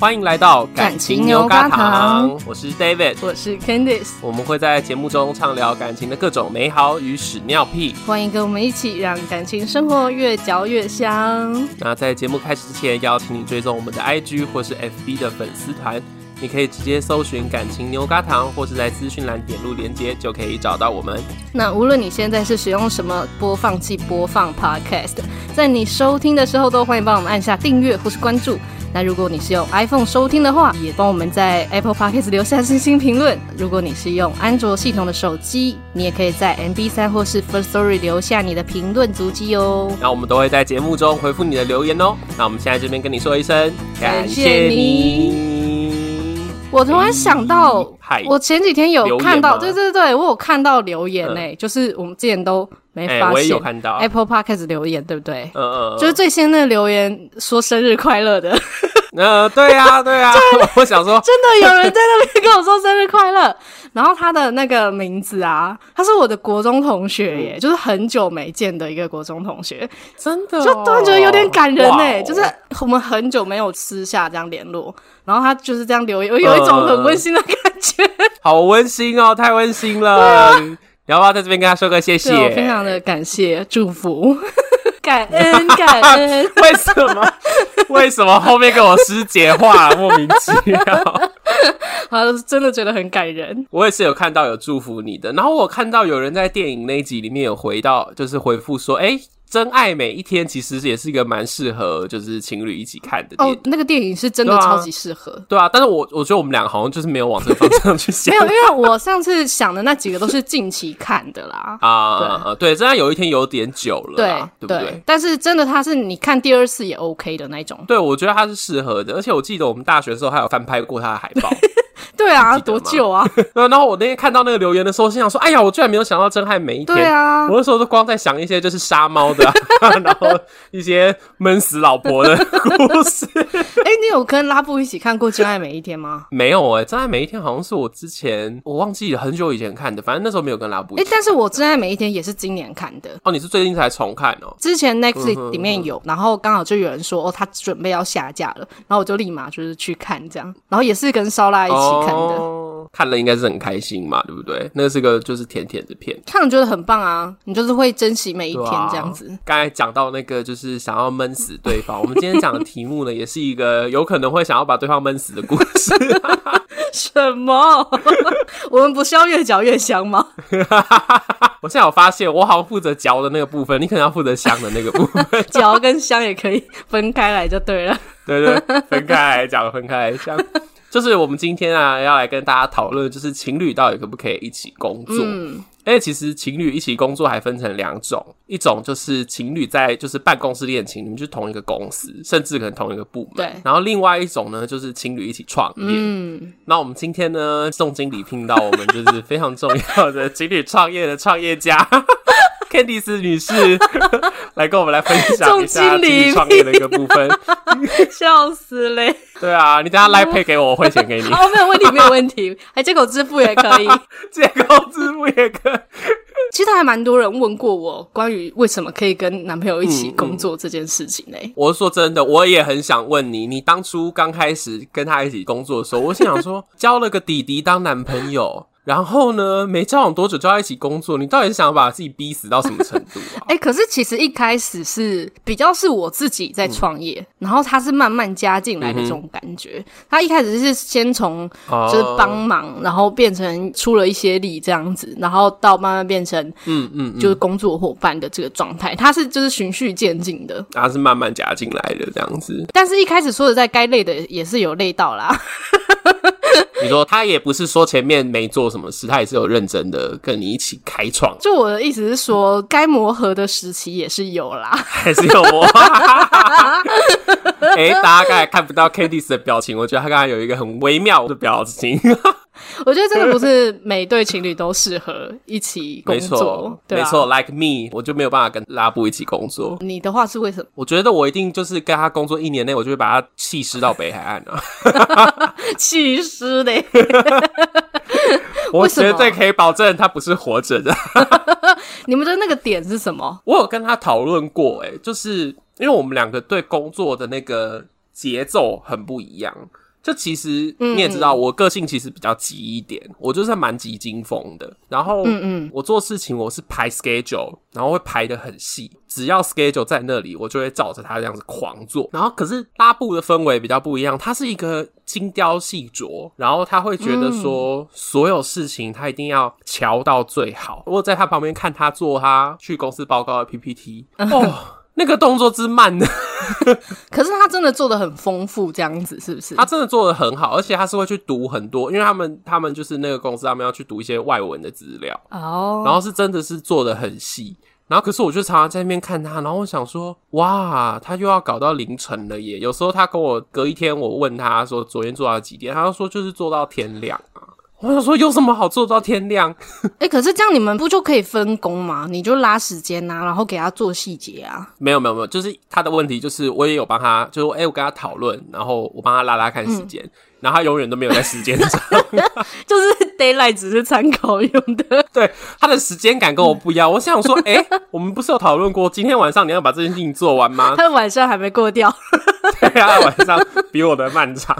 欢迎来到感情牛轧糖，我是 David，我是 Candice，我们会在节目中畅聊感情的各种美好与屎尿屁，欢迎跟我们一起让感情生活越嚼越香。那在节目开始之前，邀请你追踪我们的 IG 或是 FB 的粉丝团。你可以直接搜寻“感情牛轧糖”，或是在资讯栏点入连接，就可以找到我们。那无论你现在是使用什么播放器播放 Podcast，在你收听的时候，都欢迎帮我们按下订阅或是关注。那如果你是用 iPhone 收听的话，也帮我们在 Apple Podcast 留下星星评论。如果你是用安卓系统的手机，你也可以在 MB 三或是 Firstory 留下你的评论足迹哦。那我们都会在节目中回复你的留言哦。那我们现在这边跟你说一声，感谢你。我突然想到，嗯、我前几天有看到，对对对，我有看到留言诶、欸，嗯、就是我们之前都没发现，Apple Podcast 留言，对不对？嗯嗯，就是最先那个留言说生日快乐的，嗯、呃，对啊对啊，我想说，真的有人在那边跟我说生日快乐，然后他的那个名字啊，他是我的国中同学耶，嗯、就是很久没见的一个国中同学，真的、哦，就突然觉得有点感人哎，哦、就是我们很久没有私下这样联络。然后他就是这样留言，我有一种很温馨的感觉，呃、好温馨哦，太温馨了。啊、你要不要在这边跟他说个谢谢？我非常的感谢，祝福，感恩，感恩。为什么？为什么后面跟我师姐话莫名其妙？他真的觉得很感人。我也是有看到有祝福你的，然后我看到有人在电影那一集里面有回到，就是回复说，哎。真爱每一天其实也是一个蛮适合就是情侣一起看的。哦，那个电影是真的超级适合。对啊，但是我我觉得我们俩好像就是没有往这个方向去 想。没有，因为我上次想的那几个都是近期看的啦。啊，对，真爱有一天有点久了，对，对不对？但是真的，它是你看第二次也 OK 的那种。对，我觉得它是适合的，而且我记得我们大学的时候还有翻拍过它的海报。对啊，多久啊？然后我那天看到那个留言的时候，心想说：“哎呀，我居然没有想到真爱每一天。”对啊，我那时候都光在想一些就是杀猫的，然后一些闷死老婆的故事。哎，你有跟拉布一起看过《真爱每一天》吗？没有哎，《真爱每一天》好像是我之前我忘记了很久以前看的，反正那时候没有跟拉布。哎，但是我《真爱每一天》也是今年看的哦。你是最近才重看哦？之前 Netflix 里面有，然后刚好就有人说哦，他准备要下架了，然后我就立马就是去看这样，然后也是跟烧腊一起看的。看了应该是很开心嘛，对不对？那个是个就是甜甜的片，看了觉得很棒啊！你就是会珍惜每一天这样子。刚、啊、才讲到那个就是想要闷死对方，我们今天讲的题目呢，也是一个有可能会想要把对方闷死的故事。什么？我们不是要越嚼越香吗？我现在有发现，我好像负责嚼的那个部分，你可能要负责香的那个部分。嚼跟香也可以分开来就对了。对，对对，分开来讲，分开来讲。就是我们今天啊，要来跟大家讨论，就是情侣到底可不可以一起工作？嗯，因为其实情侣一起工作还分成两种，一种就是情侣在就是办公室恋情，你们就是同一个公司，甚至可能同一个部门。对。然后另外一种呢，就是情侣一起创业。嗯。那我们今天呢，宋经理聘到我们就是非常重要的情侣创业的创业家。Candice 女士 来跟我们来分享一下情侣创业的一个部分，笑死嘞！对啊，你等下来配给我，我汇钱给你。哦，没有问题，没有问题，还 借口支付也可以，借口支付也可以。其实还蛮多人问过我关于为什么可以跟男朋友一起工作这件事情嘞。我是说真的，我也很想问你，你当初刚开始跟他一起工作的时候，我是想说交了个弟弟当男朋友。然后呢，没交往多久就要一起工作，你到底是想要把自己逼死到什么程度啊？哎、欸，可是其实一开始是比较是我自己在创业，嗯、然后他是慢慢加进来的这种感觉。嗯、他一开始是先从就是帮忙，哦、然后变成出了一些力这样子，然后到慢慢变成嗯嗯，就是工作伙伴的这个状态。他是就是循序渐进的，他是慢慢加进来的这样子。但是一开始说的在该累的也是有累到啦。你说他也不是说前面没做什么事，他也是有认真的跟你一起开创。就我的意思是说，该磨合的时期也是有啦，还是有磨合。哎、欸，大家刚才看不到 Candice 的表情，我觉得他刚才有一个很微妙的表情。我觉得真的不是每对情侣都适合一起工作，没错，没错，Like me，我就没有办法跟拉布一起工作。你的话是为什么？我觉得我一定就是跟他工作一年内，我就会把他弃尸到北海岸了。弃尸嘞？我绝对可以保证他不是活着的。你们的那个点是什么？我有跟他讨论过、欸，哎，就是因为我们两个对工作的那个节奏很不一样。就其实你也知道，我个性其实比较急一点，嗯、我就是蛮急惊风的。然后，嗯嗯，我做事情我是排 schedule，然后会排的很细。只要 schedule 在那里，我就会照着它这样子狂做。然后，可是拉布的氛围比较不一样，他是一个精雕细琢，然后他会觉得说，所有事情他一定要瞧到最好。我在他旁边看他做他去公司报告的 PPT，哦。那个动作之慢呢？可是他真的做的很丰富，这样子是不是？他真的做的很好，而且他是会去读很多，因为他们他们就是那个公司，他们要去读一些外文的资料哦。Oh. 然后是真的是做的很细，然后可是我就常常在那边看他，然后我想说，哇，他又要搞到凌晨了耶！有时候他跟我隔一天，我问他说昨天做到几点，他就说就是做到天亮啊。我想说有什么好做到天亮？哎、欸，可是这样你们不就可以分工吗？你就拉时间呐、啊，然后给他做细节啊。没有没有没有，就是他的问题就是我也有帮他，就是哎、欸，我跟他讨论，然后我帮他拉拉看时间，嗯、然后他永远都没有在时间上，就是 daylight 只是参考用的。对，他的时间感跟我不一样。我想说，哎、欸，我们不是有讨论过今天晚上你要把这件事情做完吗？他的晚上还没过掉。对啊，晚上比我的漫长。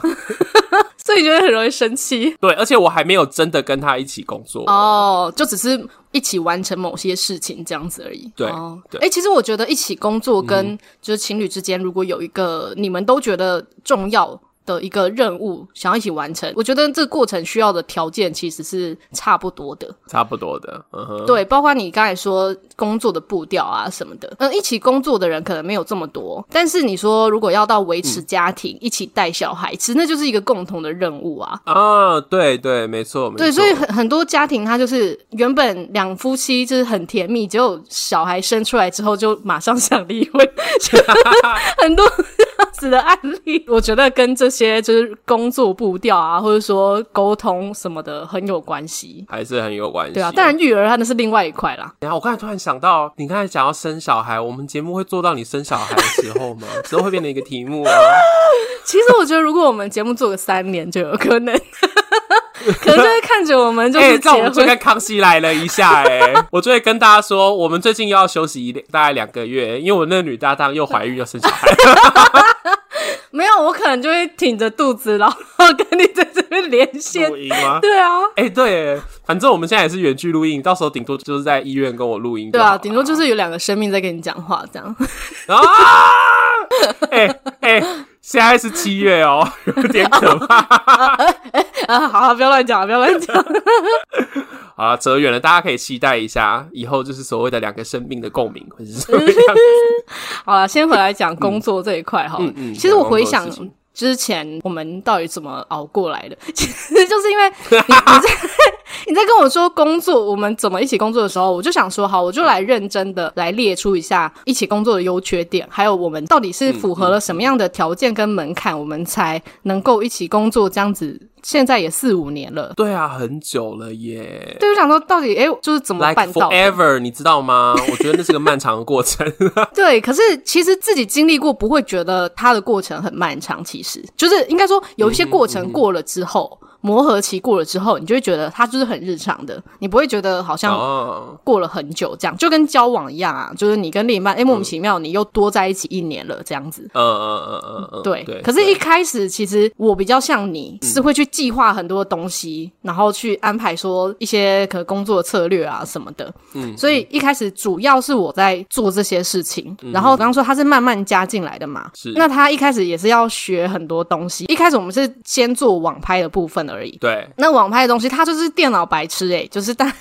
所以觉得很容易生气。对，而且我还没有真的跟他一起工作哦，就只是一起完成某些事情这样子而已。对，哎、哦欸，其实我觉得一起工作跟就是情侣之间，如果有一个你们都觉得重要的一个任务想要一起完成，我觉得这个过程需要的条件其实是差不多的，差不多的。对，包括你刚才说工作的步调啊什么的，嗯，一起工作的人可能没有这么多，但是你说如果要到维持家庭、嗯、一起带小孩，其实那就是一个共同的任务啊。啊，对对，没错，没错。对，所以很很多家庭他就是原本两夫妻就是很甜蜜，结果小孩生出来之后就马上想离婚，很多子的案例，我觉得跟这些。些就是工作步调啊，或者说沟通什么的很有关系，还是很有关系。对啊，当然育儿它那是另外一块啦。然后我刚才突然想到，你刚才讲要生小孩，我们节目会做到你生小孩的时候吗？之后会变成一个题目啊。其实我觉得，如果我们节目做个三年，就有可能，可能就会看着我们就是结婚，欸、就跟康熙来了一下，欸，哎，我就会跟大家说，我们最近又要休息一大概两个月，因为我那个女搭档又怀孕又生小孩。没有，我可能就会挺着肚子，然后跟你在这边连线录音吗？对啊，哎、欸，对，反正我们现在也是远距录音，到时候顶多就是在医院跟我录音。对啊，顶多就是有两个生命在跟你讲话这样。啊！哎 哎、欸欸，现在是七月哦，有点可怕。啊，好，好，不要乱讲，不要乱讲。好了，扯远了，大家可以期待一下，以后就是所谓的两个生命的共鸣，会是什么样子？好了，先回来讲工作这一块哈。嗯嗯。其实我回想之前我们到底怎么熬过来的，其实就是因为你你在 你在跟我说工作，我们怎么一起工作的时候，我就想说，好，我就来认真的来列出一下一起工作的优缺点，还有我们到底是符合了什么样的条件跟门槛，我们才能够一起工作这样子。现在也四五年了，对啊，很久了耶。对，我想说，到底哎、欸，就是怎么办到 like forever？你知道吗？我觉得那是个漫长的过程。对，可是其实自己经历过，不会觉得它的过程很漫长。其实就是应该说，有一些过程过了之后。嗯嗯磨合期过了之后，你就会觉得它就是很日常的，你不会觉得好像过了很久这样，就跟交往一样啊，就是你跟另一半，哎，莫名其妙你又多在一起一年了这样子。嗯嗯嗯嗯对。对。可是，一开始其实我比较像你，是会去计划很多东西，然后去安排说一些可能工作策略啊什么的。嗯。所以一开始主要是我在做这些事情，然后刚刚说他是慢慢加进来的嘛。是。那他一开始也是要学很多东西。一开始我们是先做网拍的部分。而已。对，那网拍的东西，他就是电脑白痴哎、欸，就是但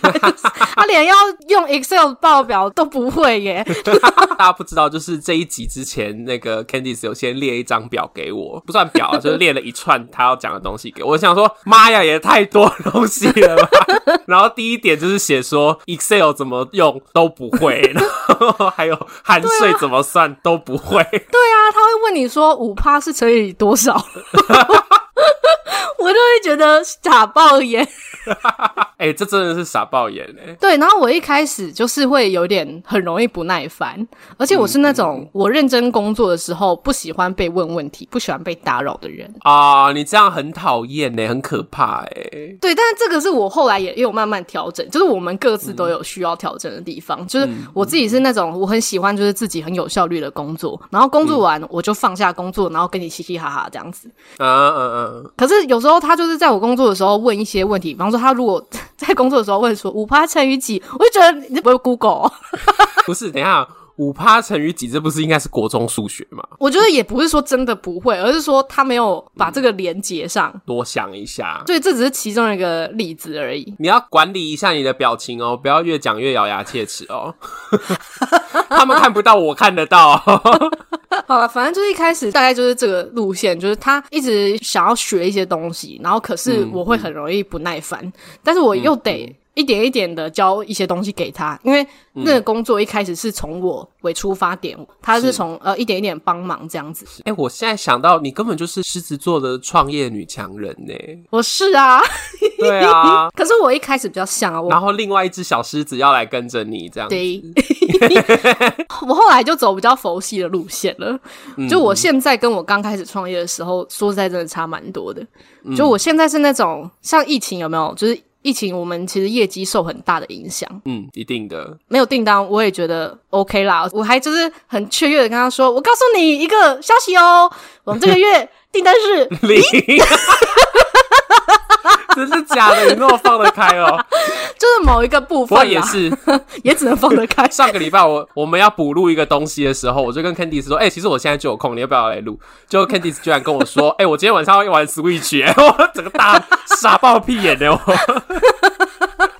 他，就是、他连要用 Excel 报表都不会耶。大家不知道，就是这一集之前，那个 Candice 有先列一张表给我，不算表，就是列了一串他要讲的东西给我。我想说，妈呀，也太多东西了吧。然后第一点就是写说 Excel 怎么用都不会，然后还有含税怎么算都不会。对啊，他会问你说五趴是乘以多少？我就会觉得傻爆眼。哎、欸，这真的是傻爆眼哎、欸！对，然后我一开始就是会有点很容易不耐烦，而且我是那种我认真工作的时候不喜欢被问问题、不喜欢被打扰的人啊。你这样很讨厌呢，很可怕哎、欸。对，但是这个是我后来也也有慢慢调整，就是我们各自都有需要调整的地方。嗯、就是我自己是那种我很喜欢就是自己很有效率的工作，然后工作完我就放下工作，然后跟你嘻嘻哈哈这样子。嗯嗯嗯。可是有时候他就是在我工作的时候问一些问题，比方说他如果。在工作的时候问说五趴乘以几，我就觉得你不会 Google 哦。不是，等一下五趴乘以几，这不是应该是国中数学吗？我觉得也不是说真的不会，而是说他没有把这个连接上。多想一下，所以这只是其中一个例子而已。你要管理一下你的表情哦，不要越讲越咬牙切齿哦。他们看不到，我看得到。好了，反正就是一开始大概就是这个路线，就是他一直想要学一些东西，然后可是我会很容易不耐烦，嗯、但是我又得一点一点的教一些东西给他，因为那个工作一开始是从我为出发点，他是从呃一点一点帮忙这样子。哎、欸，我现在想到你根本就是狮子座的创业女强人呢。我是啊，对啊，可是我一开始比较像啊，我然后另外一只小狮子要来跟着你这样子。对 我后来就走比较佛系的路线了，就我现在跟我刚开始创业的时候，说实在真的差蛮多的。就我现在是那种像疫情有没有？就是疫情我们其实业绩受很大的影响。嗯，一定的。没有订单我也觉得 OK 啦，我还就是很雀跃的跟他说：“我告诉你一个消息哦，我们这个月订单是 零。” 真是假的？你那么放得开哦？就是某一个部分，也是，也只能放得开。上个礼拜我我们要补录一个东西的时候，我就跟 Candice 说：“哎、欸，其实我现在就有空，你要不要来录？”就 Candice 居然跟我说：“哎、欸，我今天晚上要玩 Switch。”我整个大傻爆屁眼的我。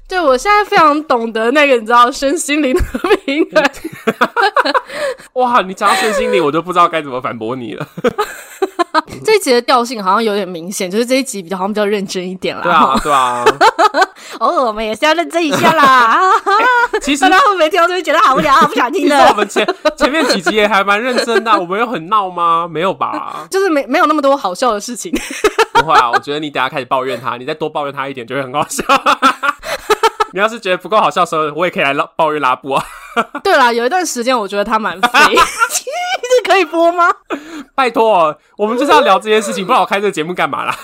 对，我现在非常懂得那个，你知道，身心灵的平衡。哇，你讲到身心灵，我就不知道该怎么反驳你了。这一集的调性好像有点明显，就是这一集比较好像比较认真一点啦。对啊，对啊。偶尔我们也是要认真一下啦。欸、其实大家会不会听到就会觉得好无聊，不想听的。我们前前面几集也还蛮认真的，我们有很闹吗？没有吧？就是没没有那么多好笑的事情。不会啊，我觉得你等下开始抱怨他，你再多抱怨他一点，就会很好笑。你要是觉得不够好笑的时候，我也可以来抱怨拉布啊。对啦，有一段时间我觉得他蛮废，这可以播吗？拜托，我们就是要聊这件事情，不然我开这个节目干嘛啦？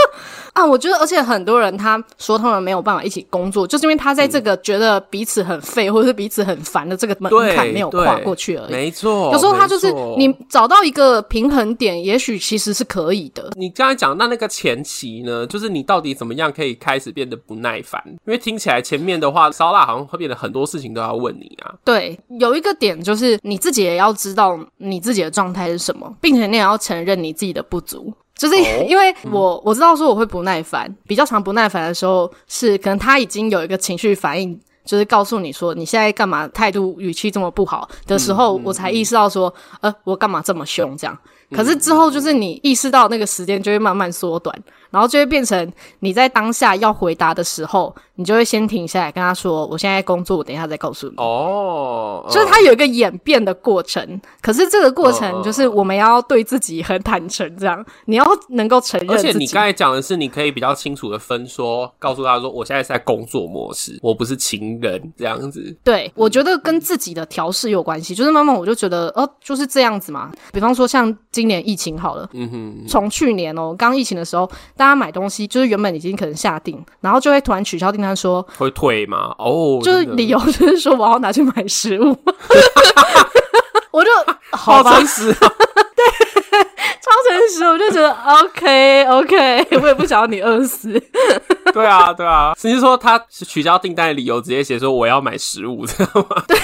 啊，我觉得，而且很多人他说他们没有办法一起工作，就是因为他在这个觉得彼此很废，或者是彼此很烦的这个门槛没有跨过去而已。没错，有时候他就是你找到一个平衡点，也许其实是可以的。你刚才讲那那个前期呢，就是你到底怎么样可以开始变得不耐烦？因为听起来前面的话，烧腊好像会变得很多事情都要问你啊。对，有一个点就是你自己也要知道你自己的状态是什么，并且你也要承认你自己的不足。就是因为我、我知道说我会不耐烦，比较常不耐烦的时候是可能他已经有一个情绪反应，就是告诉你说你现在干嘛态度语气这么不好的时候，我才意识到说，呃，我干嘛这么凶这样。可是之后就是你意识到那个时间就会慢慢缩短，然后就会变成你在当下要回答的时候，你就会先停下来跟他说：“我现在工作，我等一下再告诉你。”哦，就是他有一个演变的过程。可是这个过程就是我们要对自己很坦诚，这样你要能够承认。而且你刚才讲的是，你可以比较清楚的分说，告诉他说：“我现在是在工作模式，我不是情人。”这样子。对，我觉得跟自己的调试有关系。就是慢慢我就觉得，哦，就是这样子嘛。比方说像。今年疫情好了，嗯哼，从去年哦、喔，刚疫情的时候，大家买东西就是原本已经可能下定，然后就会突然取消订单，说会退吗？哦，就是理由就是说我要拿去买食物，我就好诚实、喔，对，超诚实，我就觉得 OK OK，我也不想要你饿死。对啊，对啊，只是说他取消订单的理由直接写说我要买食物，知道吗？对。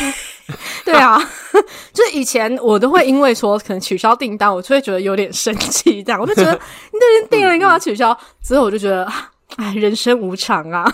对啊，就是以前我都会因为说可能取消订单，我就会觉得有点生气，这样我就觉得 你都已经订了，你干嘛取消？之后我就觉得，哎，人生无常啊。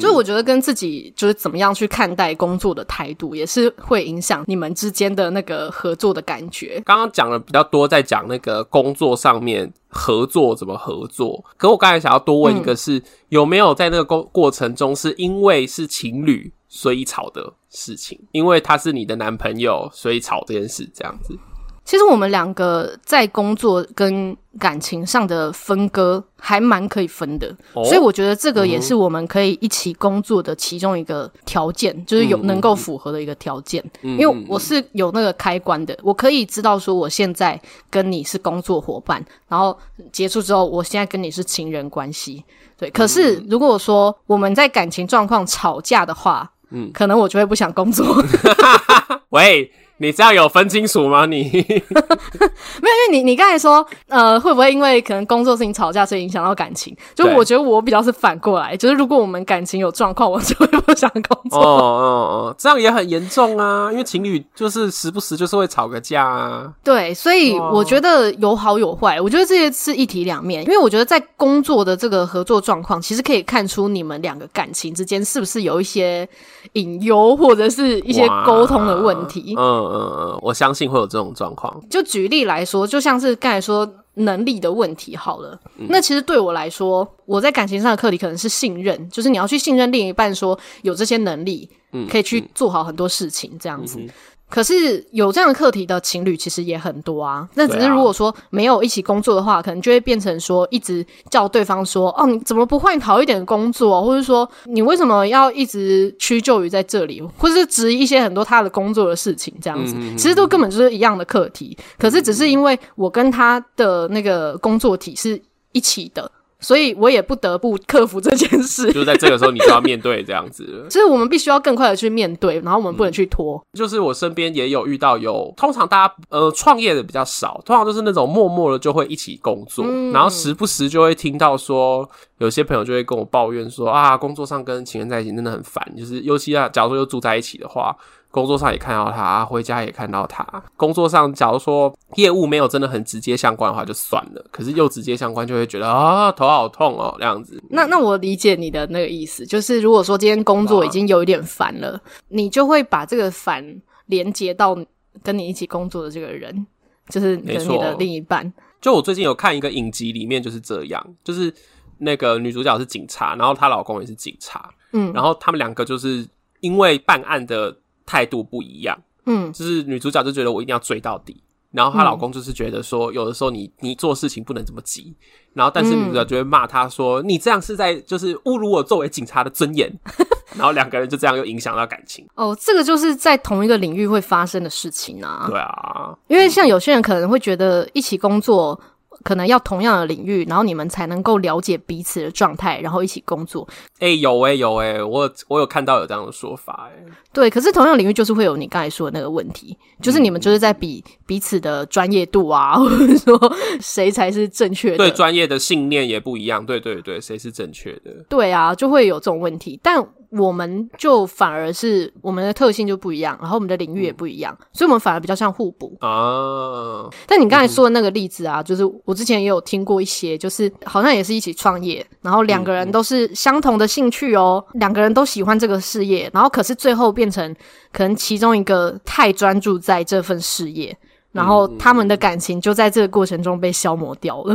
就是我觉得跟自己就是怎么样去看待工作的态度，也是会影响你们之间的那个合作的感觉。刚刚讲了比较多，在讲那个工作上面合作怎么合作。可我刚才想要多问一个是，是、嗯、有没有在那个过过程中，是因为是情侣所以吵的？事情，因为他是你的男朋友，所以吵这件事这样子。其实我们两个在工作跟感情上的分割还蛮可以分的，哦、所以我觉得这个也是我们可以一起工作的其中一个条件，嗯、就是有能够符合的一个条件。嗯、因为我是有那个开关的，我可以知道说我现在跟你是工作伙伴，然后结束之后，我现在跟你是情人关系。对，可是如果说我们在感情状况吵架的话，嗯，可能我就会不想工作。喂。你这样有分清楚吗？你 没有，因为你你刚才说，呃，会不会因为可能工作事情吵架，所以影响到感情？就我觉得我比较是反过来，就是如果我们感情有状况，我就会不想工作。哦哦哦，这样也很严重啊！因为情侣就是时不时就是会吵个架啊。对，所以我觉得有好有坏。我觉得这些是一体两面，因为我觉得在工作的这个合作状况，其实可以看出你们两个感情之间是不是有一些隐忧，或者是一些沟通的问题。嗯。嗯，我相信会有这种状况。就举例来说，就像是刚才说能力的问题好了。嗯、那其实对我来说，我在感情上的课题可能是信任，就是你要去信任另一半，说有这些能力，嗯，可以去做好很多事情，这样子。嗯嗯可是有这样的课题的情侣其实也很多啊。那只是如果说没有一起工作的话，可能就会变成说一直叫对方说：“哦，你怎么不换好一点的工作？”或者说你为什么要一直屈就于在这里？或者是质疑一些很多他的工作的事情，这样子，其实都根本就是一样的课题。可是只是因为我跟他的那个工作体是一起的。所以我也不得不克服这件事，就是在这个时候你就要面对这样子。所 以我们必须要更快的去面对，然后我们不能去拖。嗯、就是我身边也有遇到有，通常大家呃创业的比较少，通常都是那种默默的就会一起工作，嗯、然后时不时就会听到说有些朋友就会跟我抱怨说啊，工作上跟情人在一起真的很烦，就是尤其啊，假如说又住在一起的话。工作上也看到他，回家也看到他。工作上，假如说业务没有真的很直接相关的话，就算了。可是又直接相关，就会觉得啊，头好痛哦，这样子。那那我理解你的那个意思，就是如果说今天工作已经有一点烦了，啊、你就会把这个烦连接到跟你一起工作的这个人，就是跟你的另一半。就我最近有看一个影集，里面就是这样，就是那个女主角是警察，然后她老公也是警察，嗯，然后他们两个就是因为办案的。态度不一样，嗯，就是女主角就觉得我一定要追到底，然后她老公就是觉得说，有的时候你你做事情不能这么急，然后但是女主角就会骂他说，你这样是在就是侮辱我作为警察的尊严，然后两个人就这样又影响到感情。哦，这个就是在同一个领域会发生的事情啊。对啊，因为像有些人可能会觉得一起工作。可能要同样的领域，然后你们才能够了解彼此的状态，然后一起工作。哎、欸，有哎、欸，有哎、欸，我我有看到有这样的说法哎、欸。对，可是同样领域就是会有你刚才说的那个问题，就是你们就是在比彼此的专业度啊，或者说谁才是正确的。对，专业的信念也不一样。对对对，谁是正确的？对啊，就会有这种问题，但。我们就反而是我们的特性就不一样，然后我们的领域也不一样，嗯、所以我们反而比较像互补啊。但你刚才说的那个例子啊，嗯、就是我之前也有听过一些，就是好像也是一起创业，然后两个人都是相同的兴趣哦，两、嗯、个人都喜欢这个事业，然后可是最后变成可能其中一个太专注在这份事业。然后他们的感情就在这个过程中被消磨掉了。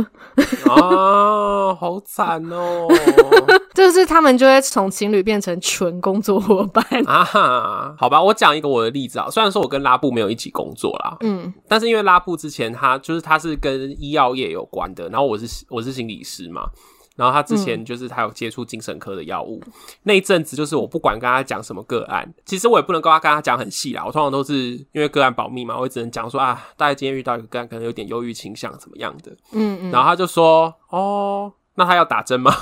啊，好惨哦！就是他们就会从情侣变成纯工作伙伴啊。好吧，我讲一个我的例子啊。虽然说我跟拉布没有一起工作啦，嗯，但是因为拉布之前他就是他是跟医药业有关的，然后我是我是心理师嘛。然后他之前就是他有接触精神科的药物，嗯、那一阵子就是我不管跟他讲什么个案，其实我也不能跟他跟他讲很细啦。我通常都是因为个案保密嘛，我也只能讲说啊，大概今天遇到一个个案，可能有点忧郁倾向，怎么样的。嗯嗯。然后他就说，哦，那他要打针吗？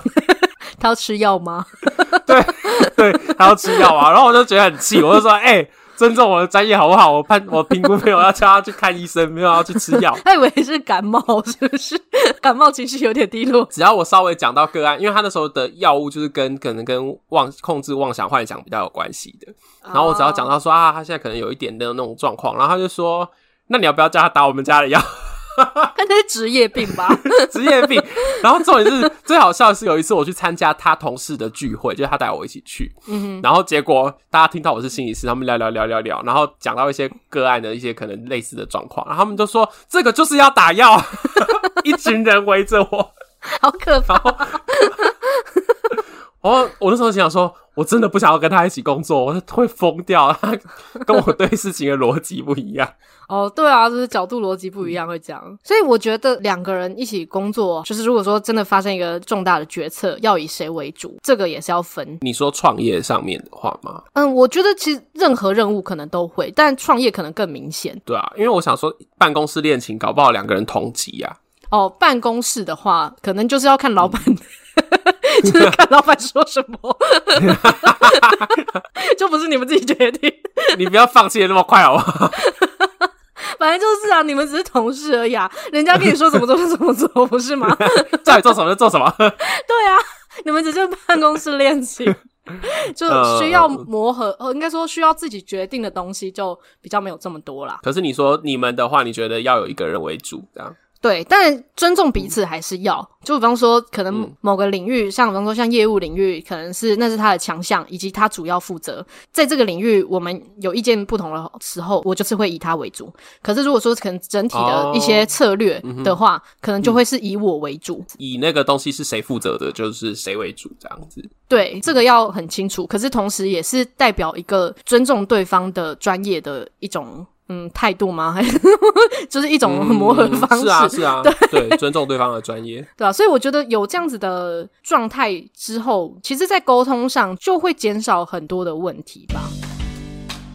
他要吃药吗？对对，他要吃药啊。然后我就觉得很气，我就说，哎、欸。尊重我的专业好不好？我判我评估没有要叫他去看医生，没有要去吃药。他以为是感冒，是不是？感冒情绪有点低落。只要我稍微讲到个案，因为他那时候的药物就是跟可能跟妄控制妄想幻想比较有关系的。然后我只要讲到说啊，他现在可能有一点的那种状况，然后他就说，那你要不要叫他打我们家的药？他那是职业病吧？职业病。然后重点是最好笑的是，有一次我去参加他同事的聚会，就是他带我一起去。嗯哼。然后结果大家听到我是心理师，他们聊聊聊聊聊，然后讲到一些个案的一些可能类似的状况，然后他们就说这个就是要打药，一群人围着我，好可怕。我我那时候想说，我真的不想要跟他一起工作，我会疯掉。他跟我对事情的逻辑不一样。哦，对啊，就是角度逻辑不一样会这样。嗯、所以我觉得两个人一起工作，就是如果说真的发生一个重大的决策，要以谁为主，这个也是要分。你说创业上面的话吗？嗯，我觉得其实任何任务可能都会，但创业可能更明显。对啊，因为我想说，办公室恋情搞不好两个人同级呀、啊。哦，办公室的话，可能就是要看老板。嗯 就是看老板说什么，就不是你们自己决定。你不要放弃的那么快好不好？反正就是啊，你们只是同事而已啊。人家跟你说怎么做就怎么做，不是吗？叫你做什么就做什么。对啊，你们只是办公室恋情，就需要磨合。呃，应该说需要自己决定的东西就比较没有这么多啦。可是你说你们的话，你觉得要有一个人为主，这样？对，但尊重彼此还是要。嗯、就比方说，可能某个领域，嗯、像比方说像业务领域，可能是那是他的强项，以及他主要负责。在这个领域，我们有意见不同的时候，我就是会以他为主。可是如果说可能整体的一些策略的话，哦嗯、可能就会是以我为主。以那个东西是谁负责的，就是谁为主这样子。对，这个要很清楚。可是同时也是代表一个尊重对方的专业的一种。嗯，态度吗？还是 就是一种磨合方式？嗯、是啊，是啊，对，对，尊重对方的专业，对啊，所以我觉得有这样子的状态之后，其实，在沟通上就会减少很多的问题吧。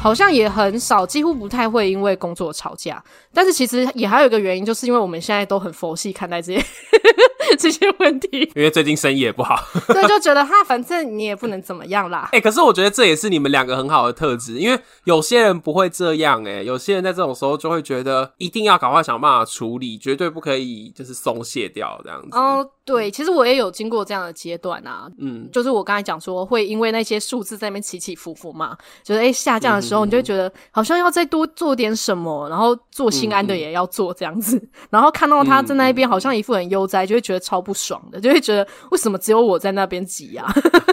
好像也很少，几乎不太会因为工作吵架。但是其实也还有一个原因，就是因为我们现在都很佛系看待这些 这些问题。因为最近生意也不好，对，就觉得哈，反正你也不能怎么样啦。哎、欸，可是我觉得这也是你们两个很好的特质，因为有些人不会这样、欸。哎，有些人在这种时候就会觉得一定要赶快想办法处理，绝对不可以就是松懈掉这样子。哦，对，其实我也有经过这样的阶段啊。嗯，就是我刚才讲说会因为那些数字在那边起起伏伏嘛，就是哎、欸、下降的时候，你就会觉得好像要再多做点什么，然后做。心安的也要做这样子，嗯、然后看到他在那边好像一副很悠哉，就会觉得超不爽的，就会觉得为什么只有我在那边挤呀？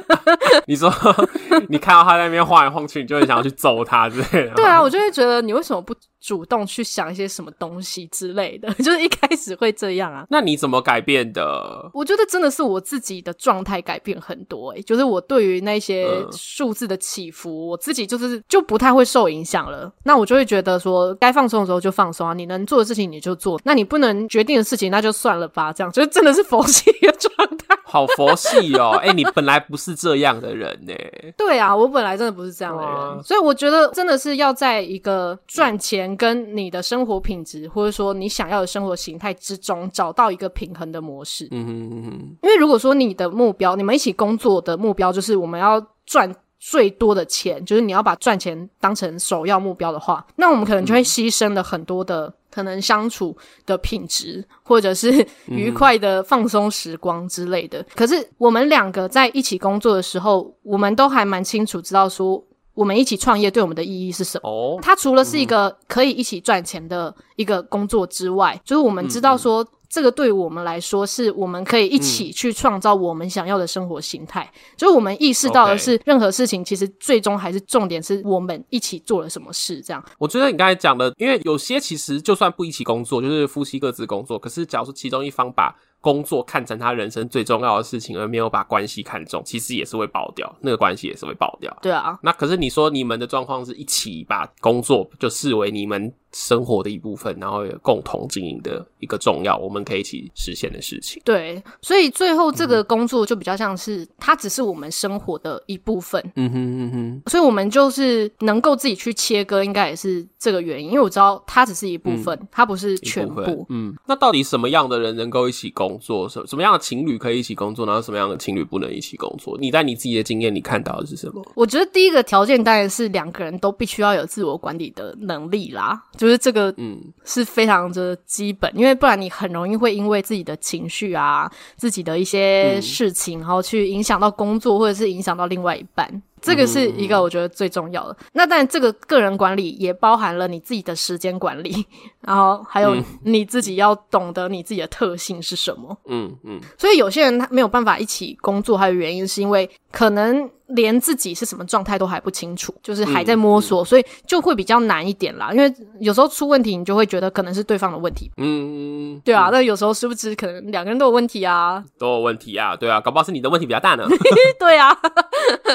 你说 你看到他在那边晃来晃去，你就会想要去揍他之类的。对啊，我就会觉得你为什么不主动去想一些什么东西之类的？就是一开始会这样啊。那你怎么改变的？我觉得真的是我自己的状态改变很多诶、欸，就是我对于那些数字的起伏，嗯、我自己就是就不太会受影响了。那我就会觉得说，该放松的时候就放松啊，你能做的事情你就做，那你不能决定的事情那就算了吧。这样就是真的是佛系的状态，好佛系哦。哎、欸，你本来不是这样的人呢、欸。对啊，我本来真的不是这样的人，哇所以我觉得真的是要在一个赚钱跟你的生活品质，或者说你想要的生活形态之中，找到一个平衡的模式。嗯哼嗯哼。因为如果说你的目标，你们一起工作的目标就是我们要赚最多的钱，就是你要把赚钱当成首要目标的话，那我们可能就会牺牲了很多的可能相处的品质，或者是愉快的放松时光之类的。可是我们两个在一起工作的时候，我们都还蛮清楚知道说。我们一起创业对我们的意义是什么？哦，它除了是一个可以一起赚钱的一个工作之外，嗯、就是我们知道说，这个对我们来说是我们可以一起去创造我们想要的生活形态。嗯、就是我们意识到的是，任何事情其实最终还是重点是我们一起做了什么事。这样，我觉得你刚才讲的，因为有些其实就算不一起工作，就是夫妻各自工作，可是假如说其中一方把工作看成他人生最重要的事情，而没有把关系看重，其实也是会爆掉，那个关系也是会爆掉。对啊，那可是你说你们的状况是一起把工作就视为你们生活的一部分，然后有共同经营的一个重要，我们可以一起实现的事情。对，所以最后这个工作就比较像是，嗯、它只是我们生活的一部分。嗯哼嗯哼，所以我们就是能够自己去切割，应该也是这个原因，因为我知道它只是一部分，嗯、它不是全部。嗯，那到底什么样的人能够一起工作？什什么样的情侣可以一起工作？然后什么样的情侣不能一起工作？你在你自己的经验里看到的是什么？我觉得第一个条件当然是两个人都必须要有自我管理的能力啦。就是这个，嗯，是非常的基本，嗯、因为不然你很容易会因为自己的情绪啊、自己的一些事情，嗯、然后去影响到工作，或者是影响到另外一半。这个是一个我觉得最重要的。嗯、那当然，这个个人管理也包含了你自己的时间管理，然后还有你自己要懂得你自己的特性是什么。嗯嗯。所以有些人他没有办法一起工作，还有原因是因为可能。连自己是什么状态都还不清楚，就是还在摸索，嗯、所以就会比较难一点啦。因为有时候出问题，你就会觉得可能是对方的问题。嗯，对啊。那、嗯、有时候殊不知，可能两个人都有问题啊，都有问题啊。对啊，搞不好是你的问题比较大呢。对啊。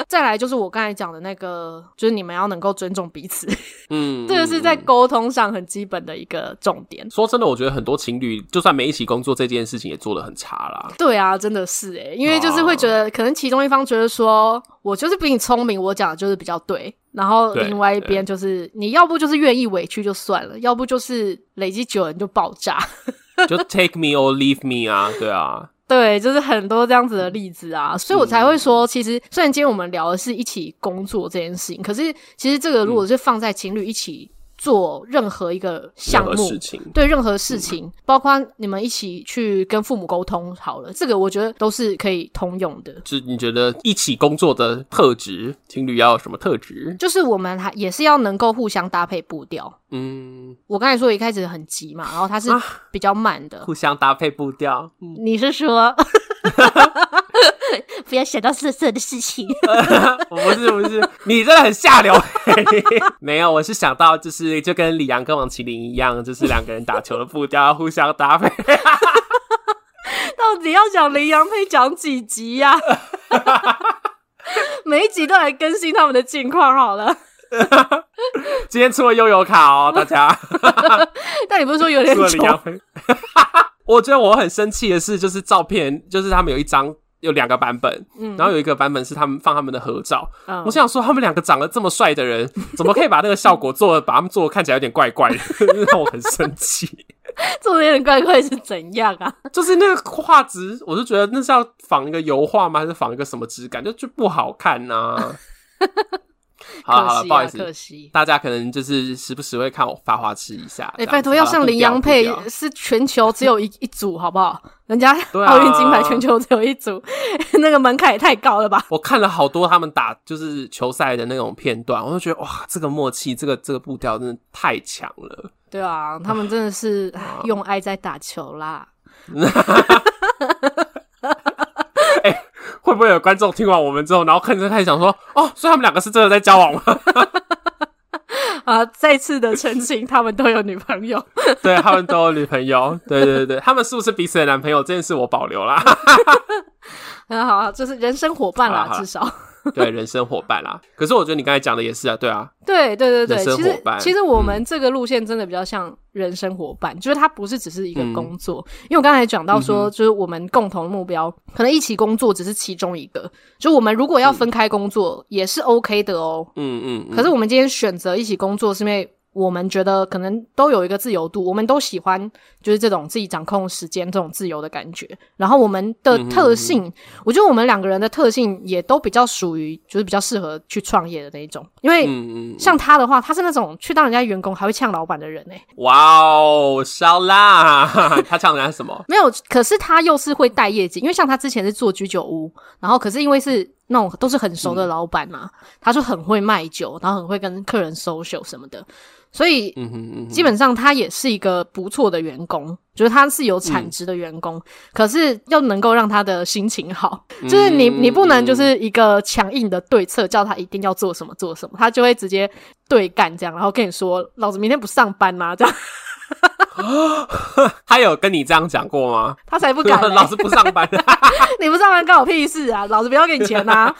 再来就是我刚才讲的那个，就是你们要能够尊重彼此。嗯，这个是在沟通上很基本的一个重点。说真的，我觉得很多情侣就算没一起工作，这件事情也做得很差啦。对啊，真的是诶，因为就是会觉得，可能其中一方觉得说。我就是比你聪明，我讲的就是比较对。然后另外一边就是，你要不就是愿意委屈就算了，要不就是累积久了你就爆炸，就 take me or leave me 啊，对啊，对，就是很多这样子的例子啊，所以我才会说，其实虽然今天我们聊的是一起工作这件事情，可是其实这个如果是放在情侣一起。做任何一个项目，事情对任何事情，嗯、包括你们一起去跟父母沟通好了，这个我觉得都是可以通用的。就你觉得一起工作的特质，情侣要有什么特质？就是我们还也是要能够互相搭配步调。嗯，我刚才说一开始很急嘛，然后他是比较慢的，啊、互相搭配步调。嗯、你是说？不要想到色色的事情。我 不是不是，你真的很下流。没有，我是想到就是就跟李阳跟王麒麟一样，就是两个人打球的步调互相搭配。到底要讲麟洋配讲几集呀、啊？每一集都来更新他们的近况好了。今天出了悠游卡哦，大家。但你不是说有点丑？我觉得我很生气的是，就是照片，就是他们有一张。有两个版本，嗯，然后有一个版本是他们放他们的合照。嗯，我想说，他们两个长得这么帅的人，怎么可以把那个效果做，把他们做的看起来有点怪怪的，让我很生气。做的有点怪怪是怎样啊？就是那个画质，我就觉得那是要仿一个油画吗？还是仿一个什么质感？就就不好看呐、啊。好了好了，不好意思，可惜大家可能就是时不时会看我发花痴一下。哎，拜托，要像林洋配是全球只有一一组，好不好？人家奥运金牌全球只有一组，那个门槛也太高了吧？我看了好多他们打就是球赛的那种片段，我就觉得哇，这个默契，这个这个步调真的太强了。对啊，他们真的是用爱在打球啦。会不会有观众听完我们之后，然后看着开始想说：“哦，所以他们两个是真的在交往吗？” 啊，再次的澄清，他们都有女朋友。对，他们都有女朋友。对对对，他们是不是彼此的男朋友？这件事我保留啦。很 好，就是人生伙伴啦，至少。对，人生伙伴啦。可是我觉得你刚才讲的也是啊，对啊，对对对对，其实其实我们这个路线真的比较像人生伙伴，嗯、就是它不是只是一个工作，嗯、因为我刚才讲到说，就是我们共同的目标，嗯、可能一起工作只是其中一个，就我们如果要分开工作也是 OK 的哦。嗯嗯。可是我们今天选择一起工作，是因为。我们觉得可能都有一个自由度，我们都喜欢就是这种自己掌控时间、这种自由的感觉。然后我们的特性，嗯嗯嗯，我觉得我们两个人的特性也都比较属于，就是比较适合去创业的那一种。因为像他的话，他是那种去当人家员工还会呛老板的人诶、欸。哇哦，烧啦！他呛人家什么？没有，可是他又是会带业绩，因为像他之前是做居酒屋，然后可是因为是那种都是很熟的老板嘛，嗯、他就很会卖酒，然后很会跟客人 social 什么的。所以，基本上他也是一个不错的员工，就是他是有产值的员工。嗯、可是要能够让他的心情好，嗯、就是你你不能就是一个强硬的对策，叫他一定要做什么做什么，他就会直接对干这样，然后跟你说：“老子明天不上班吗？”这样。他有跟你这样讲过吗？他才不敢、欸！老子不上班，你不上班关我屁事啊！老子不要给你钱啊！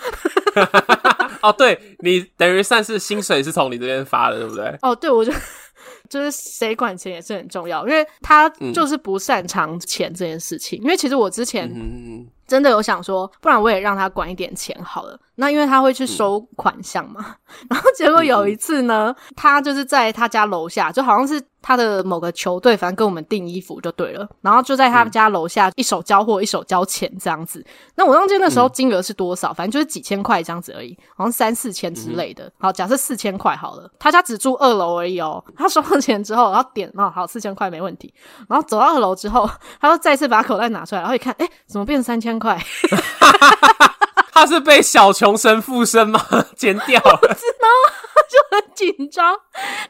哦，对，你等于算是薪水是从你这边发的，对不对？哦，对，我就就是谁管钱也是很重要，因为他就是不擅长钱这件事情。嗯、因为其实我之前真的有想说，不然我也让他管一点钱好了。那因为他会去收款项嘛，嗯、然后结果有一次呢，嗯、他就是在他家楼下，就好像是他的某个球队，反正跟我们订衣服就对了。然后就在他们家楼下，一手交货，一手交钱这样子。那我忘记那时候金额是多少，反正就是几千块这样子而已，好像三四千之类的。好，假设四千块好了，他家只住二楼而已哦。他收了钱之后，然后点哦，好，四千块没问题。然后走到二楼之后，他又再次把口袋拿出来，然后一看，哎，怎么变三千块？他是被小穷神附身吗？剪掉了，知道就很紧张，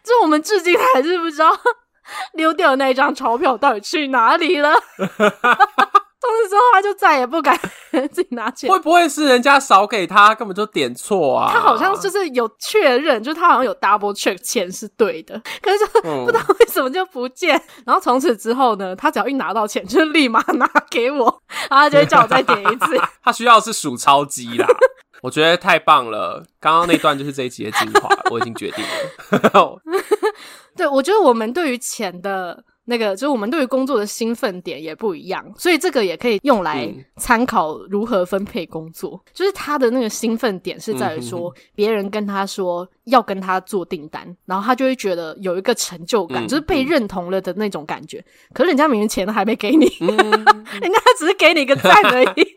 就我们至今还是不知道 溜掉的那一张钞票到底去哪里了。从此之后，他就再也不敢 自己拿钱。会不会是人家少给他，根本就点错啊？他好像就是有确认，就是他好像有 double check 钱是对的，可是就不知道为什么就不见。嗯、然后从此之后呢，他只要一拿到钱，就立马拿给我，然后他就会叫我再点一次。他需要的是数钞机啦，我觉得太棒了。刚刚那段就是这一集的精华，我已经决定了。对，我觉得我们对于钱的。那个就是我们对于工作的兴奋点也不一样，所以这个也可以用来参考如何分配工作。嗯、就是他的那个兴奋点是在于说，别人跟他说要跟他做订单，然后他就会觉得有一个成就感，嗯、就是被认同了的那种感觉。嗯、可是人家明明钱都还没给你，嗯、人家只是给你一个赞而已。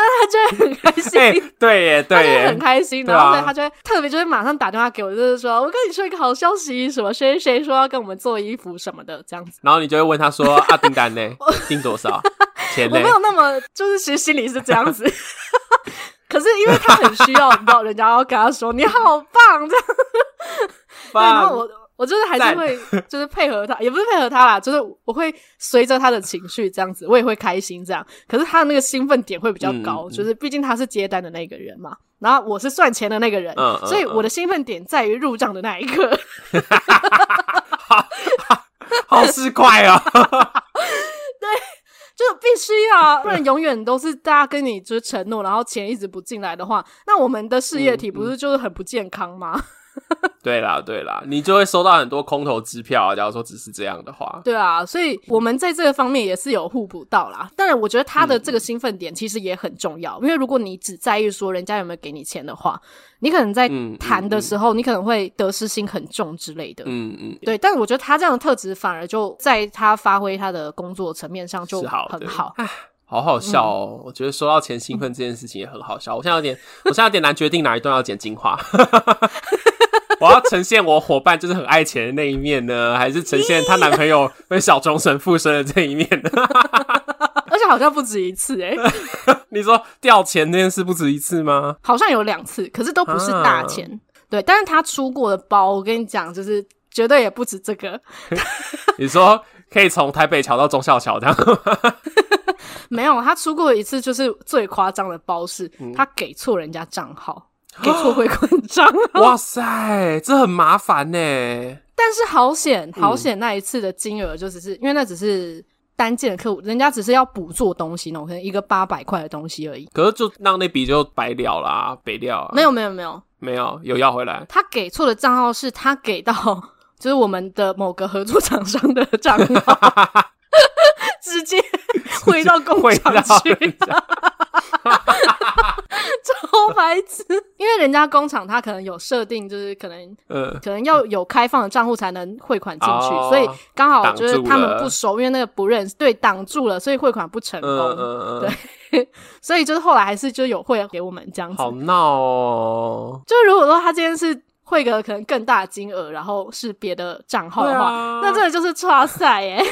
那他就会很开心，欸、对耶，对耶，他就会很开心，然后所以他就会特别就会马上打电话给我，就是说我跟你说一个好消息，什么谁谁说要跟我们做衣服什么的。这样子，然后你就会问他说啊，订单呢？订多少？钱呢？我没有那么，就是其实心里是这样子，可是因为他很需要，你知道，人家要跟他说你好棒！这样，对，然后我。我就是还是会，就是配合他，也不是配合他啦，就是我会随着他的情绪这样子，我也会开心这样。可是他的那个兴奋点会比较高，嗯、就是毕竟他是接单的那个人嘛，然后我是赚钱的那个人，嗯、所以我的兴奋点在于入账的那一刻。好市侩啊！对，就必须啊，不然永远都是大家跟你就是承诺，然后钱一直不进来的话，那我们的事业体不是就是很不健康吗？对啦，对啦，你就会收到很多空头支票啊。假如说只是这样的话，对啊，所以我们在这个方面也是有互补到啦。当然，我觉得他的这个兴奋点其实也很重要，嗯、因为如果你只在意说人家有没有给你钱的话，你可能在谈的时候，嗯嗯嗯、你可能会得失心很重之类的。嗯嗯，对。但我觉得他这样的特质反而就在他发挥他的工作层面上就很好。好，好好笑哦！嗯、我觉得收到钱兴奋这件事情也很好笑。我现在有点，我现在有点难决定哪一段要剪精华。我要呈现我伙伴就是很爱钱的那一面呢，还是呈现她男朋友被小穷神附身的这一面呢？而且好像不止一次诶、欸、你说掉钱那件事不止一次吗？好像有两次，可是都不是大钱。啊、对，但是他出过的包，我跟你讲，就是绝对也不止这个。你说可以从台北桥到忠孝桥这样吗？没有，他出过一次，就是最夸张的包是，他给错人家账号。给错汇款账，哇塞，这很麻烦呢。但是好险，好险！那一次的金额就只是，因为那只是单件的客户，人家只是要补做东西，那可能一个八百块的东西而已。可是就让那笔就白了啦，白掉。没有，没有，没有，没有，有要回来。他给错的账号是他给到，就是我们的某个合作厂商的账号，直接回到工厂去。超白痴，因为人家工厂他可能有设定，就是可能，呃，可能要有开放的账户才能汇款进去，哦、所以刚好就是他们不熟，因为那个不认识，对，挡住了，所以汇款不成功，对，所以就是后来还是就有汇给我们这样子，好闹哦。就如果说他今天是汇个可能更大的金额，然后是别的账号的话，啊、那真的就是 差赛耶。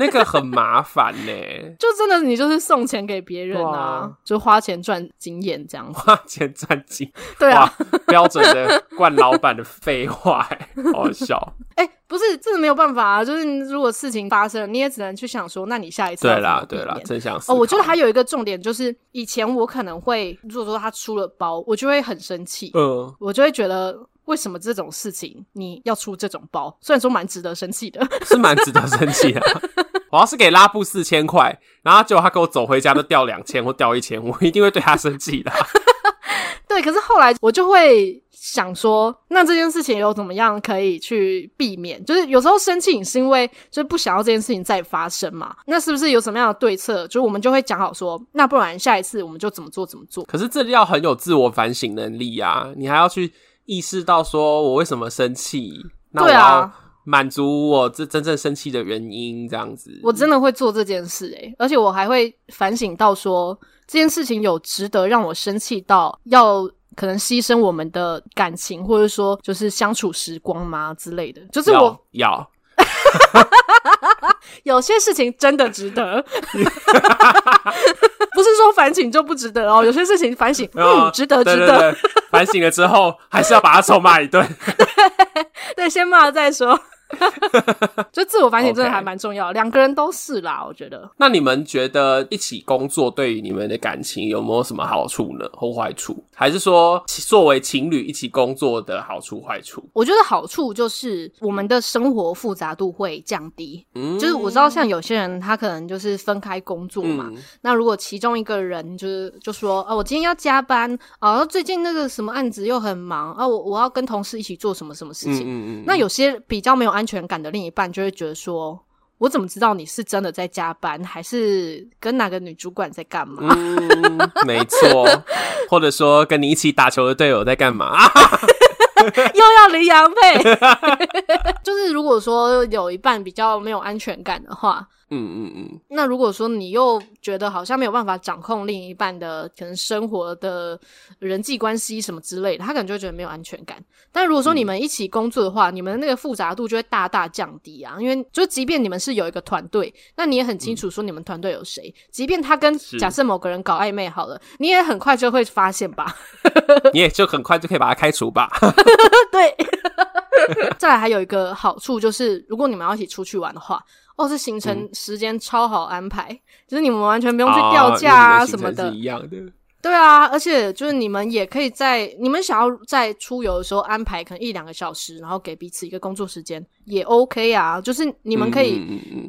那个很麻烦呢，就真的你就是送钱给别人啊，就花钱赚经验这样子，花钱赚经，对啊，标准的惯老板的废话，好，好笑。哎、欸，不是，这是没有办法啊，就是如果事情发生了，你也只能去想说，那你下一次对啦，对啦，真想哦。我觉得还有一个重点就是，以前我可能会如果说他出了包，我就会很生气，嗯，我就会觉得。为什么这种事情你要出这种包？虽然说蛮值得生气的，是蛮值得生气的。我要是给拉布四千块，然后结果他给我走回家都掉两千或掉一千，我一定会对他生气的。对，可是后来我就会想说，那这件事情有怎么样可以去避免？就是有时候生气，你是因为就是不想要这件事情再发生嘛？那是不是有什么样的对策？就是我们就会讲好说，那不然下一次我们就怎么做怎么做。可是这要很有自我反省能力啊，你还要去。意识到说我为什么生气，那我要满足我这真正生气的原因，这样子，我真的会做这件事诶、欸，而且我还会反省到说这件事情有值得让我生气到要可能牺牲我们的感情，或者说就是相处时光吗之类的，就是我要。要 有些事情真的值得，不是说反省就不值得哦。有些事情反省，嗯，值得，值得。反省了之后，还是要把他臭骂一顿。对，先骂再说。就自我反省真的还蛮重要，两 Okay. 个人都是啦，我觉得。那你们觉得一起工作对于你们的感情有没有什么好处呢？或坏处？还是说作为情侣一起工作的好处坏处？我觉得好处就是我们的生活复杂度会降低。嗯，就是我知道像有些人他可能就是分开工作嘛，嗯、那如果其中一个人就是就说啊，我今天要加班啊，最近那个什么案子又很忙啊，我我要跟同事一起做什么什么事情。嗯嗯嗯。那有些比较没有安全感的另一半就会觉得说，我怎么知道你是真的在加班，还是跟哪个女主管在干嘛？嗯，没错，或者说跟你一起打球的队友在干嘛？又要领养配，就是如果说有一半比较没有安全感的话。嗯嗯嗯，那如果说你又觉得好像没有办法掌控另一半的可能生活的人际关系什么之类的，他可能就会觉得没有安全感。但如果说你们一起工作的话，嗯、你们那个复杂度就会大大降低啊。因为就即便你们是有一个团队，那你也很清楚说你们团队有谁。嗯、即便他跟假设某个人搞暧昧好了，你也很快就会发现吧？你也就很快就可以把他开除吧？对。再来还有一个好处就是，如果你们要一起出去玩的话。哦，是行程时间超好安排，嗯、就是你们完全不用去掉假啊什么的，一样的。对啊，而且就是你们也可以在你们想要在出游的时候安排可能一两个小时，然后给彼此一个工作时间也 OK 啊。就是你们可以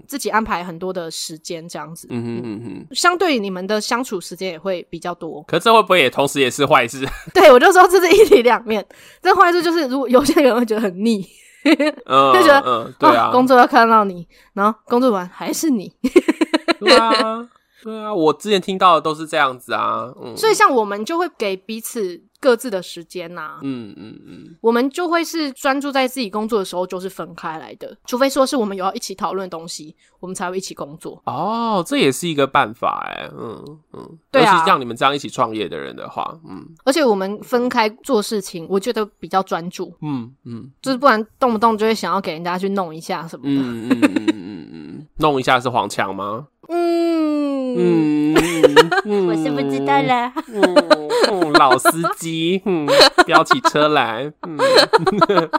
自己安排很多的时间这样子，嗯哼嗯嗯，相对你们的相处时间也会比较多。可这会不会也同时也是坏事？对，我就说这是一体两面。这坏事就是如果有些人会觉得很腻。嗯、就觉得，嗯，对啊、哦，工作要看到你，然后工作完还是你，对啊，对啊，我之前听到的都是这样子啊，嗯，所以像我们就会给彼此。各自的时间呐、啊嗯，嗯嗯。嗯，我们就会是专注在自己工作的时候，就是分开来的，除非说是我们有要一起讨论的东西，我们才会一起工作。哦，这也是一个办法哎，嗯嗯，对啊，尤其像你们这样一起创业的人的话，嗯，而且我们分开做事情，我觉得比较专注，嗯嗯，嗯就是不然动不动就会想要给人家去弄一下什么的，嗯嗯嗯嗯嗯，弄一下是黄腔吗？嗯。嗯，我是不知道啦。嗯，老司机，嗯，飙起车来，嗯，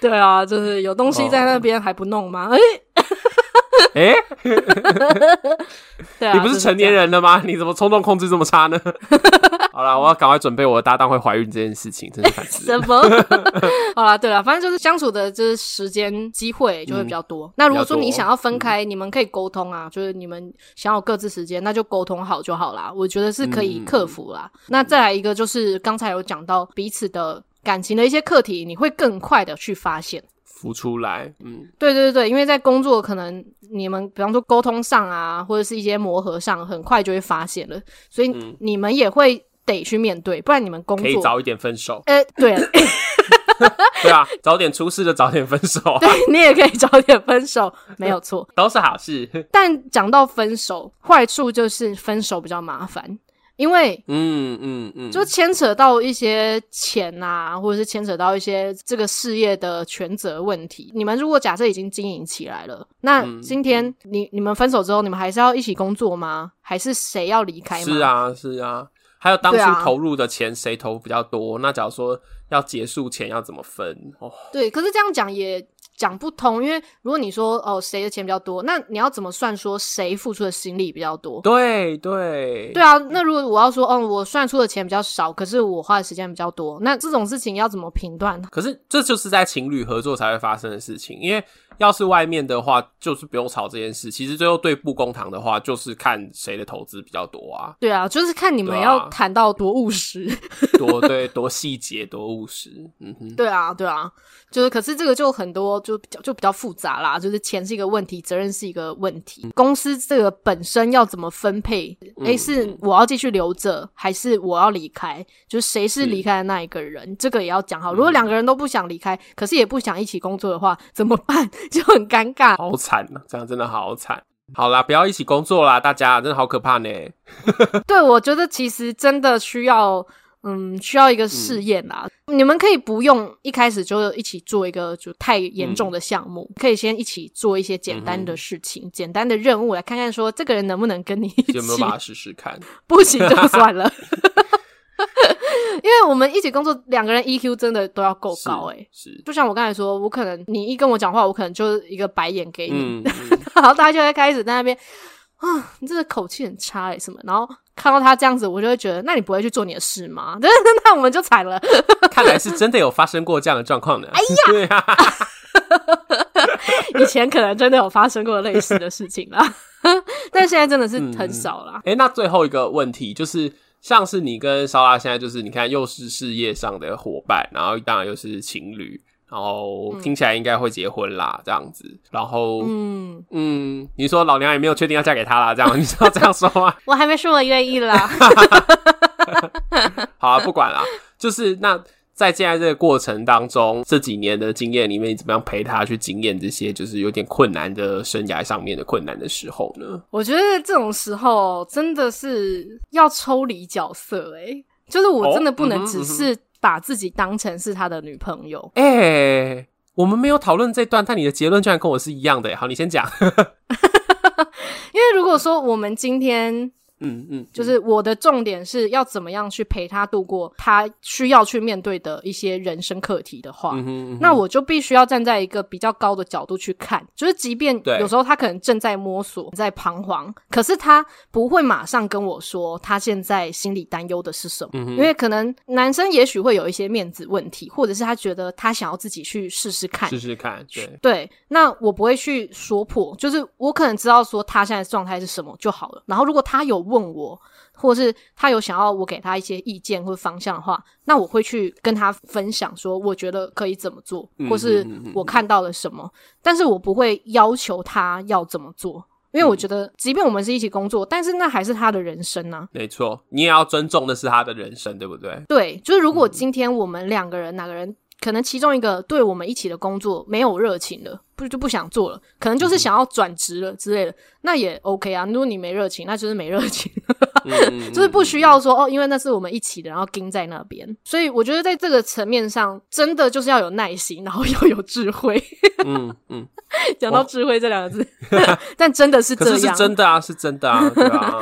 对啊，就是有东西在那边还不弄吗？哎、哦，哎，对啊，你不是成年人了吗？你怎么冲动控制这么差呢？好啦，我要赶快准备我的搭档会怀孕这件事情，真是烦死。什么？好啦，对了，反正就是相处的，就是时间机会就会比较多。嗯、那如果说你想要分开，嗯、你们可以沟通啊，就是你们想要各自时间，那就沟通好就好啦。我觉得是可以克服啦。嗯、那再来一个，就是刚才有讲到彼此的感情的一些课题，你会更快的去发现浮出来。嗯，对对对，因为在工作可能你们比方说沟通上啊，或者是一些磨合上，很快就会发现了，所以你们也会。得去面对，不然你们工作可以早一点分手。呃，对了 对啊，早点出事就早点分手啊。对，你也可以早点分手，没有错，都是好事。但讲到分手，坏处就是分手比较麻烦，因为嗯嗯嗯，就牵扯到一些钱啊，或者是牵扯到一些这个事业的权责问题。你们如果假设已经经营起来了，那今天你你们分手之后，你们还是要一起工作吗？还是谁要离开吗？是啊，是啊。还有当初投入的钱谁投比较多？啊、那假如说要结束前要怎么分？哦，对，可是这样讲也讲不通，因为如果你说哦谁的钱比较多，那你要怎么算说谁付出的心力比较多？对对对啊，那如果我要说哦我算出的钱比较少，可是我花的时间比较多，那这种事情要怎么评断？可是这就是在情侣合作才会发生的事情，因为。要是外面的话，就是不用吵这件事。其实最后对簿公堂的话，就是看谁的投资比较多啊。对啊，就是看你们要谈到多务实，多 对多细节，多务实。嗯哼，对啊，对啊，就是可是这个就很多就比较就比较复杂啦。就是钱是一个问题，责任是一个问题，嗯、公司这个本身要怎么分配？诶、是我要继续留着，还是我要离开？就是谁是离开的那一个人？这个也要讲好。如果两个人都不想离开，可是也不想一起工作的话，怎么办？就很尴尬，好惨啊！这样真的好惨。好啦，不要一起工作啦，大家真的好可怕呢。对，我觉得其实真的需要嗯，需要一个试验啦。嗯、你们可以不用一开始就一起做一个就太严重的项目，嗯、可以先一起做一些简单的事情、简单的任务，来看看说这个人能不能跟你一起。有没有办法试试看？不行就算了。因为我们一起工作，两个人 EQ 真的都要够高哎，是，就像我刚才说，我可能你一跟我讲话，我可能就是一个白眼给你，嗯嗯、然后大家就会开始在那边啊，你这个口气很差欸什么？然后看到他这样子，我就会觉得，那你不会去做你的事吗？那我们就惨了。看来是真的有发生过这样的状况呢。哎呀，以前可能真的有发生过类似的事情啦，但现在真的是很少啦。哎、嗯欸、那最后一个问题就是。像是你跟烧拉现在就是你看又是事业上的伙伴，然后当然又是情侣，然后听起来应该会结婚啦，这样子。然后嗯嗯，你说老娘也没有确定要嫁给他啦，这样你知道这样说吗？我还没说我愿意啦。好啊，不管啦，就是那。在现在这个过程当中，这几年的经验里面，你怎么样陪他去经验这些就是有点困难的生涯上面的困难的时候呢？我觉得这种时候真的是要抽离角色，诶，就是我真的不能只是把自己当成是他的女朋友。诶、欸，我们没有讨论这段，但你的结论居然跟我是一样的。好，你先讲。因为如果说我们今天。嗯嗯，嗯。就是我的重点是要怎么样去陪他度过他需要去面对的一些人生课题的话，那我就必须要站在一个比较高的角度去看，就是即便有时候他可能正在摸索，在彷徨，可是他不会马上跟我说他现在心里担忧的是什么，嗯，因为可能男生也许会有一些面子问题，或者是他觉得他想要自己去试试看，试试看，对。对，那我不会去说破，就是我可能知道说他现在状态是什么就好了，然后如果他有。问我，或是他有想要我给他一些意见或方向的话，那我会去跟他分享，说我觉得可以怎么做，或是我看到了什么。但是我不会要求他要怎么做，因为我觉得，即便我们是一起工作，但是那还是他的人生呢、啊。没错，你也要尊重的是他的人生，对不对？对，就是如果今天我们两个人哪个人。可能其中一个对我们一起的工作没有热情了，不就不想做了，可能就是想要转职了之类的，那也 OK 啊。如果你没热情，那就是没热情，就是不需要说哦，因为那是我们一起的，然后盯在那边。所以我觉得在这个层面上，真的就是要有耐心，然后要有智慧。嗯嗯，讲到智慧这两个字，但真的是这样，是真的啊，是真的啊，对啊。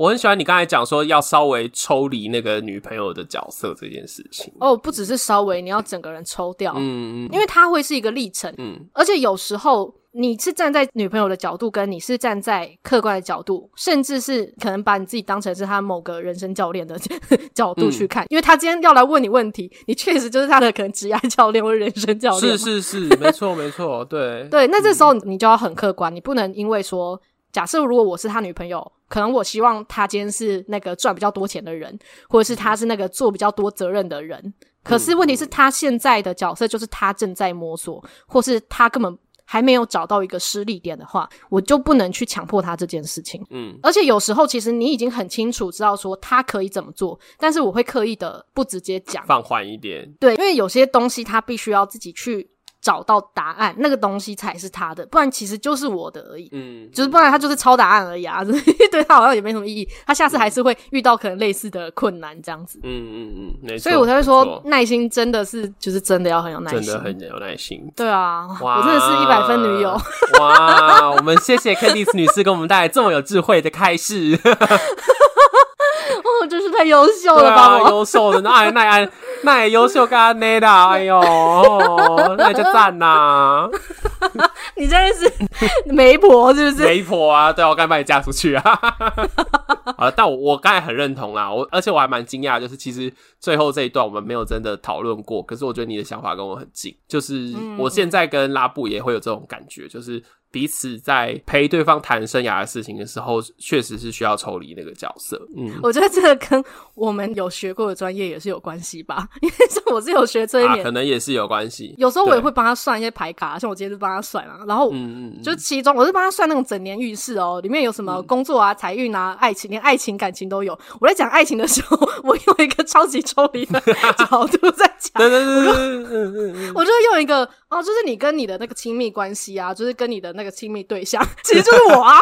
我很喜欢你刚才讲说要稍微抽离那个女朋友的角色这件事情。哦，不只是稍微，你要整个人抽掉。嗯嗯，因为它会是一个历程。嗯，而且有时候你是站在女朋友的角度，跟你是站在客观的角度，甚至是可能把你自己当成是他某个人生教练的 角度去看，嗯、因为他今天要来问你问题，你确实就是他的可能职业教练或人生教练。是是是，没错没错，对 对。那这时候你就要很客观，你不能因为说。假设如果我是他女朋友，可能我希望他今天是那个赚比较多钱的人，或者是他是那个做比较多责任的人。可是问题是，他现在的角色就是他正在摸索，或是他根本还没有找到一个失力点的话，我就不能去强迫他这件事情。嗯，而且有时候其实你已经很清楚知道说他可以怎么做，但是我会刻意的不直接讲，放缓一点。对，因为有些东西他必须要自己去。找到答案，那个东西才是他的，不然其实就是我的而已。嗯，就是不然他就是抄答案而已啊，对他好像也没什么意义。他下次还是会遇到可能类似的困难这样子。嗯嗯嗯，没错。所以我才会说，耐心真的是就是真的要很有耐心，真的很有耐心。对啊，哇我真的是一百分女友。哇，我们谢谢 Candice 女士给我们带来这么有智慧的开示。哦，真是太优秀了吧！优秀的，那那那那也优秀干那的，哎呦，那就赞呐！你真的是媒婆是不是？媒婆啊，对，我刚把你嫁出去啊！啊，但我我刚才很认同啦，我而且我还蛮惊讶，就是其实最后这一段我们没有真的讨论过，可是我觉得你的想法跟我很近，就是我现在跟拉布也会有这种感觉，就是。彼此在陪对方谈生涯的事情的时候，确实是需要抽离那个角色。嗯，我觉得这个跟我们有学过的专业也是有关系吧，因为像我是有学催眠，啊，可能也是有关系。有时候我也会帮他算一些牌卡，像我今天就帮他算嘛。然后，嗯嗯，就其中我是帮他算那种整年运势哦，里面有什么工作啊、财运啊、爱情，连爱情感情都有。我在讲爱情的时候，我用一个超级抽离的 角度在讲，对对对，我就会用一个哦，就是你跟你的那个亲密关系啊，就是跟你的。那个亲密对象其实就是我啊，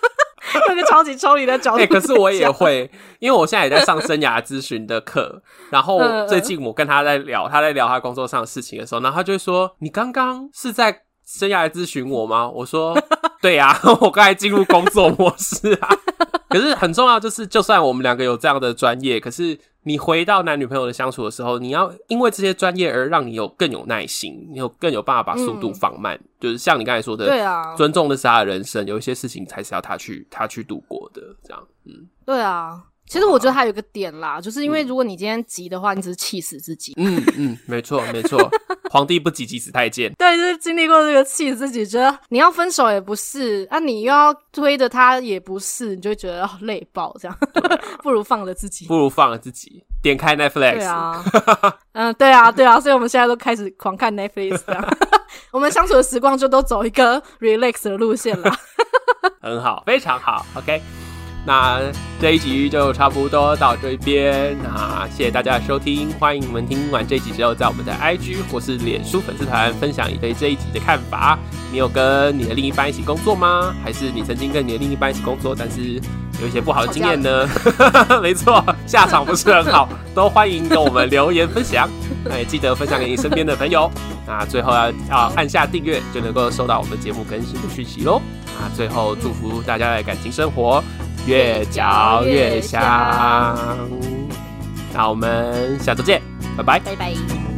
那个超级抽离的角度。可是我也会，因为我现在也在上生涯咨询的课，然后最近我跟他在聊，他在聊他工作上的事情的时候，然后他就会说：“你刚刚是在生涯咨询我吗？” 我说：“对呀、啊，我刚才进入工作模式啊。”可是很重要，就是就算我们两个有这样的专业，可是你回到男女朋友的相处的时候，你要因为这些专业而让你有更有耐心，你有更有办法把速度放慢。嗯、就是像你刚才说的，对啊，尊重的是他的人生，有一些事情才是要他去他去度过的，这样，嗯，对啊。其实我觉得还有一个点啦，就是因为如果你今天急的话，你只是气死自己。嗯嗯，没错没错，皇帝不急急死太监。对，就是经历过这个气自己，觉得你要分手也不是，啊，你又要推着他也不是，你就会觉得累爆这样，不如放了自己，不如放了自己，点开 Netflix。对啊，嗯，对啊，对啊，所以我们现在都开始狂看 Netflix，这样 我们相处的时光就都走一个 relax 的路线了。很好，非常好，OK。那这一集就差不多到这边，那谢谢大家的收听，欢迎你们听完这一集之后，在我们的 IG 或是脸书粉丝团分享你对这一集的看法。你有跟你的另一半一起工作吗？还是你曾经跟你的另一半一起工作，但是有一些不好的经验呢？没错，下场不是很好，都欢迎跟我们留言分享。那也记得分享给你身边的朋友。那最后要要按下订阅，就能够收到我们节目更新的讯息喽。那最后祝福大家的感情生活。越嚼越香，那我们下周见，拜拜，拜拜。